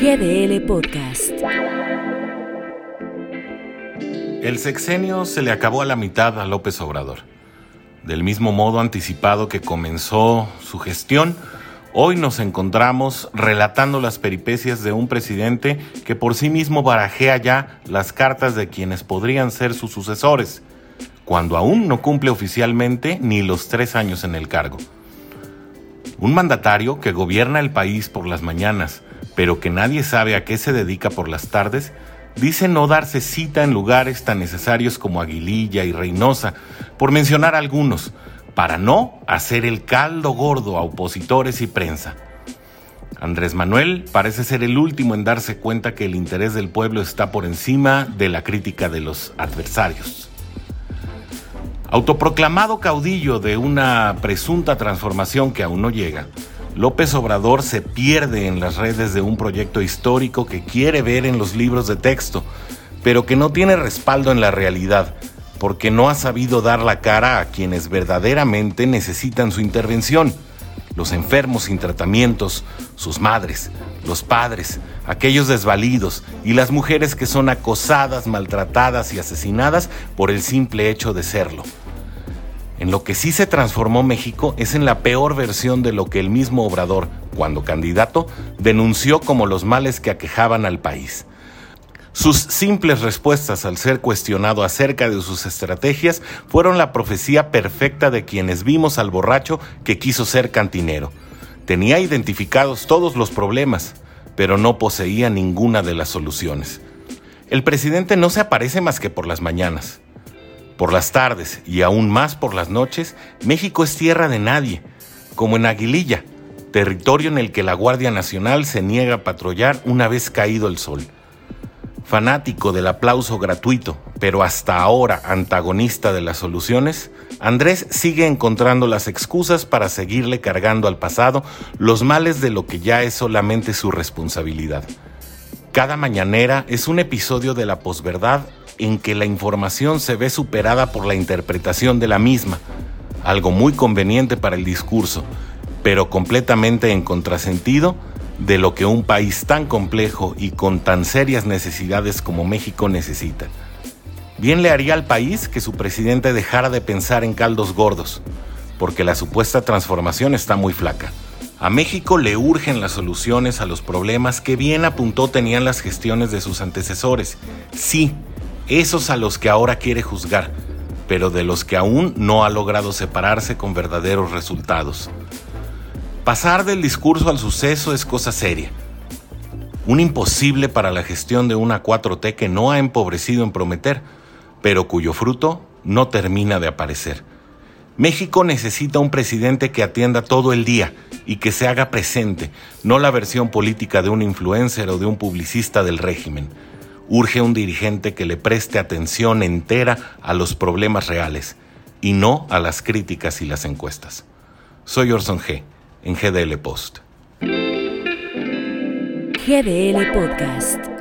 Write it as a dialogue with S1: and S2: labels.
S1: GDL Podcast.
S2: El sexenio se le acabó a la mitad a López Obrador. Del mismo modo anticipado que comenzó su gestión, hoy nos encontramos relatando las peripecias de un presidente que por sí mismo barajea ya las cartas de quienes podrían ser sus sucesores, cuando aún no cumple oficialmente ni los tres años en el cargo. Un mandatario que gobierna el país por las mañanas, pero que nadie sabe a qué se dedica por las tardes, dice no darse cita en lugares tan necesarios como Aguililla y Reynosa, por mencionar algunos, para no hacer el caldo gordo a opositores y prensa. Andrés Manuel parece ser el último en darse cuenta que el interés del pueblo está por encima de la crítica de los adversarios. Autoproclamado caudillo de una presunta transformación que aún no llega, López Obrador se pierde en las redes de un proyecto histórico que quiere ver en los libros de texto, pero que no tiene respaldo en la realidad, porque no ha sabido dar la cara a quienes verdaderamente necesitan su intervención, los enfermos sin tratamientos, sus madres, los padres, aquellos desvalidos y las mujeres que son acosadas, maltratadas y asesinadas por el simple hecho de serlo. En lo que sí se transformó México es en la peor versión de lo que el mismo Obrador, cuando candidato, denunció como los males que aquejaban al país. Sus simples respuestas al ser cuestionado acerca de sus estrategias fueron la profecía perfecta de quienes vimos al borracho que quiso ser cantinero. Tenía identificados todos los problemas, pero no poseía ninguna de las soluciones. El presidente no se aparece más que por las mañanas. Por las tardes y aún más por las noches, México es tierra de nadie, como en Aguililla, territorio en el que la Guardia Nacional se niega a patrullar una vez caído el sol. Fanático del aplauso gratuito, pero hasta ahora antagonista de las soluciones, Andrés sigue encontrando las excusas para seguirle cargando al pasado los males de lo que ya es solamente su responsabilidad. Cada mañanera es un episodio de la posverdad en que la información se ve superada por la interpretación de la misma, algo muy conveniente para el discurso, pero completamente en contrasentido de lo que un país tan complejo y con tan serias necesidades como México necesita. Bien le haría al país que su presidente dejara de pensar en caldos gordos, porque la supuesta transformación está muy flaca. A México le urgen las soluciones a los problemas que bien apuntó tenían las gestiones de sus antecesores. Sí, esos a los que ahora quiere juzgar, pero de los que aún no ha logrado separarse con verdaderos resultados. Pasar del discurso al suceso es cosa seria. Un imposible para la gestión de una 4T que no ha empobrecido en prometer, pero cuyo fruto no termina de aparecer. México necesita un presidente que atienda todo el día y que se haga presente, no la versión política de un influencer o de un publicista del régimen urge un dirigente que le preste atención entera a los problemas reales y no a las críticas y las encuestas. Soy Orson G. en GDL Post.
S1: GDL Podcast.